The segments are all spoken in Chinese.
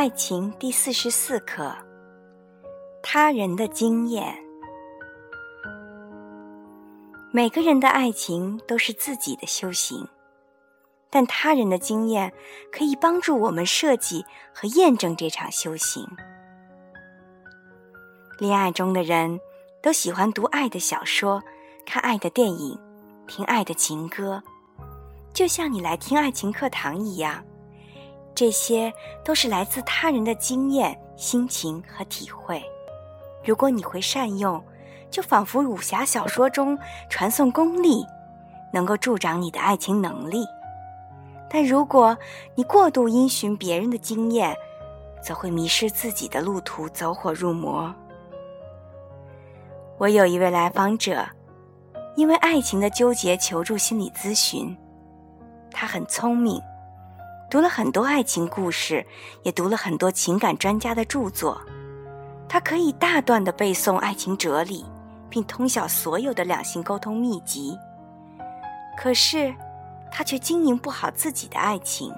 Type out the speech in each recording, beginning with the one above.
爱情第四十四课：他人的经验。每个人的爱情都是自己的修行，但他人的经验可以帮助我们设计和验证这场修行。恋爱中的人都喜欢读爱的小说、看爱的电影、听爱的情歌，就像你来听爱情课堂一样。这些都是来自他人的经验、心情和体会。如果你会善用，就仿佛武侠小说中传送功力，能够助长你的爱情能力。但如果你过度因循别人的经验，则会迷失自己的路途，走火入魔。我有一位来访者，因为爱情的纠结求助心理咨询。他很聪明。读了很多爱情故事，也读了很多情感专家的著作。他可以大段的背诵爱情哲理，并通晓所有的两性沟通秘籍。可是，他却经营不好自己的爱情，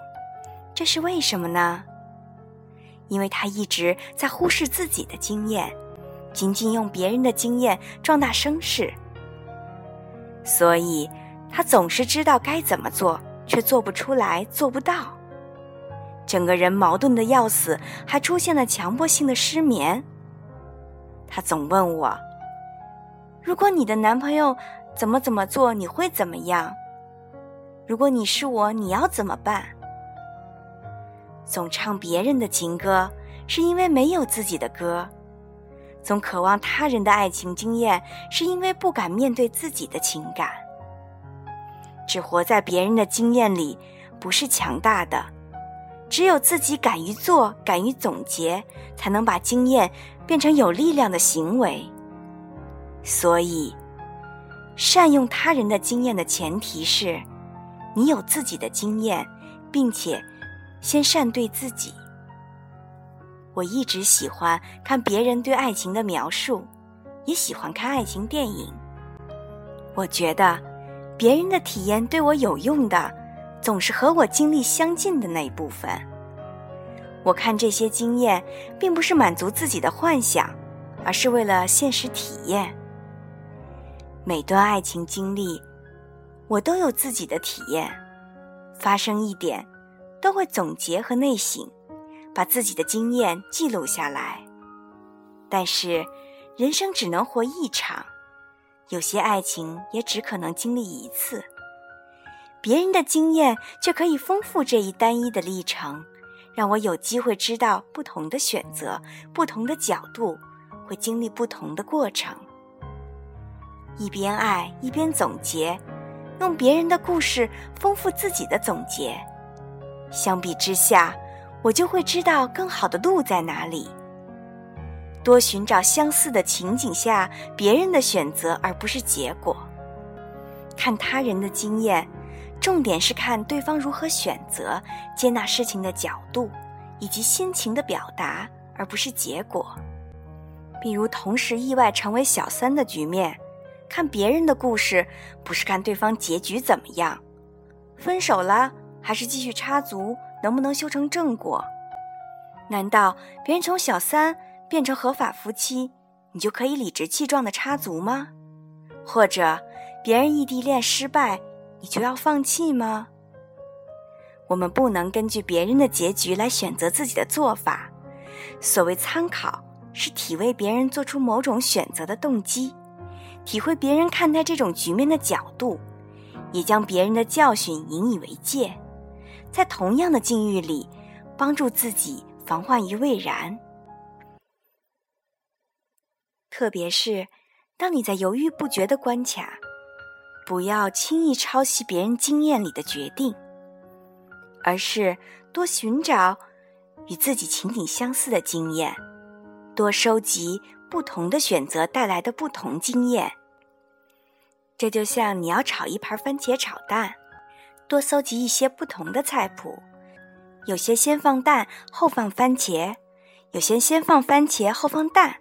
这是为什么呢？因为他一直在忽视自己的经验，仅仅用别人的经验壮大声势。所以，他总是知道该怎么做，却做不出来，做不到。整个人矛盾的要死，还出现了强迫性的失眠。他总问我：“如果你的男朋友怎么怎么做，你会怎么样？如果你是我，你要怎么办？”总唱别人的情歌，是因为没有自己的歌；总渴望他人的爱情经验，是因为不敢面对自己的情感。只活在别人的经验里，不是强大的。只有自己敢于做，敢于总结，才能把经验变成有力量的行为。所以，善用他人的经验的前提是，你有自己的经验，并且先善对自己。我一直喜欢看别人对爱情的描述，也喜欢看爱情电影。我觉得，别人的体验对我有用的。总是和我经历相近的那一部分。我看这些经验，并不是满足自己的幻想，而是为了现实体验。每段爱情经历，我都有自己的体验。发生一点，都会总结和内省，把自己的经验记录下来。但是，人生只能活一场，有些爱情也只可能经历一次。别人的经验却可以丰富这一单一的历程，让我有机会知道不同的选择、不同的角度，会经历不同的过程。一边爱一边总结，用别人的故事丰富自己的总结。相比之下，我就会知道更好的路在哪里。多寻找相似的情景下别人的选择，而不是结果。看他人的经验。重点是看对方如何选择、接纳事情的角度，以及心情的表达，而不是结果。比如同时意外成为小三的局面，看别人的故事，不是看对方结局怎么样，分手了还是继续插足，能不能修成正果？难道别人从小三变成合法夫妻，你就可以理直气壮的插足吗？或者别人异地恋失败？你就要放弃吗？我们不能根据别人的结局来选择自己的做法。所谓参考，是体味别人做出某种选择的动机，体会别人看待这种局面的角度，也将别人的教训引以为戒，在同样的境遇里，帮助自己防患于未然。特别是当你在犹豫不决的关卡。不要轻易抄袭别人经验里的决定，而是多寻找与自己情景相似的经验，多收集不同的选择带来的不同经验。这就像你要炒一盘番茄炒蛋，多搜集一些不同的菜谱，有些先放蛋后放番茄，有些先放番茄后放蛋，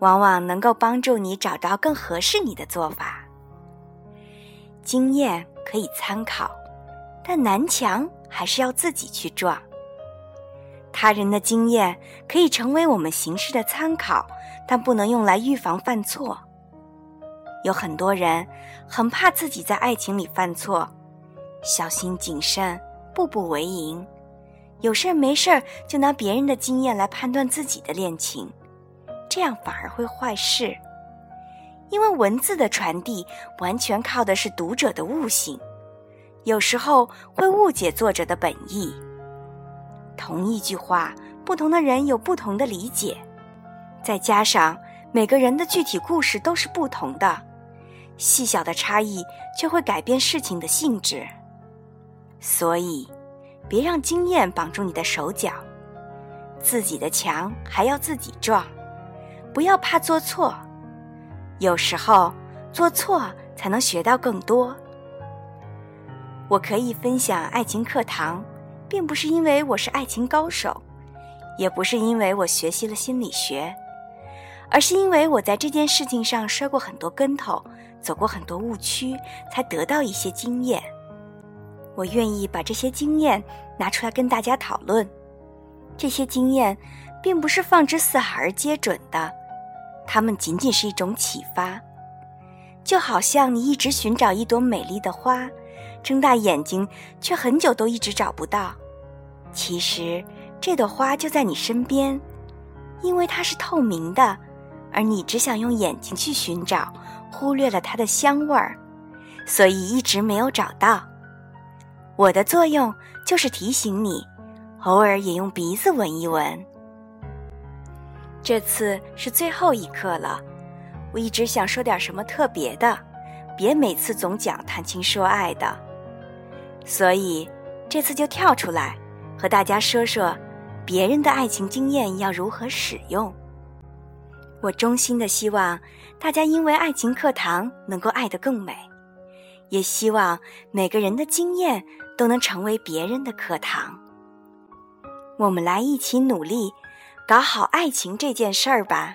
往往能够帮助你找到更合适你的做法。经验可以参考，但南墙还是要自己去撞。他人的经验可以成为我们行事的参考，但不能用来预防犯错。有很多人很怕自己在爱情里犯错，小心谨慎，步步为营。有事儿没事儿就拿别人的经验来判断自己的恋情，这样反而会坏事。因为文字的传递完全靠的是读者的悟性，有时候会误解作者的本意。同一句话，不同的人有不同的理解，再加上每个人的具体故事都是不同的，细小的差异却会改变事情的性质。所以。别让经验绑住你的手脚，自己的墙还要自己撞。不要怕做错，有时候做错才能学到更多。我可以分享爱情课堂，并不是因为我是爱情高手，也不是因为我学习了心理学，而是因为我在这件事情上摔过很多跟头，走过很多误区，才得到一些经验。我愿意把这些经验拿出来跟大家讨论。这些经验并不是放之四海而皆准的，它们仅仅是一种启发。就好像你一直寻找一朵美丽的花，睁大眼睛却很久都一直找不到。其实这朵花就在你身边，因为它是透明的，而你只想用眼睛去寻找，忽略了它的香味儿，所以一直没有找到。我的作用就是提醒你，偶尔也用鼻子闻一闻。这次是最后一课了，我一直想说点什么特别的，别每次总讲谈情说爱的，所以这次就跳出来和大家说说别人的爱情经验要如何使用。我衷心的希望大家因为爱情课堂能够爱得更美。也希望每个人的经验都能成为别人的课堂。我们来一起努力，搞好爱情这件事儿吧。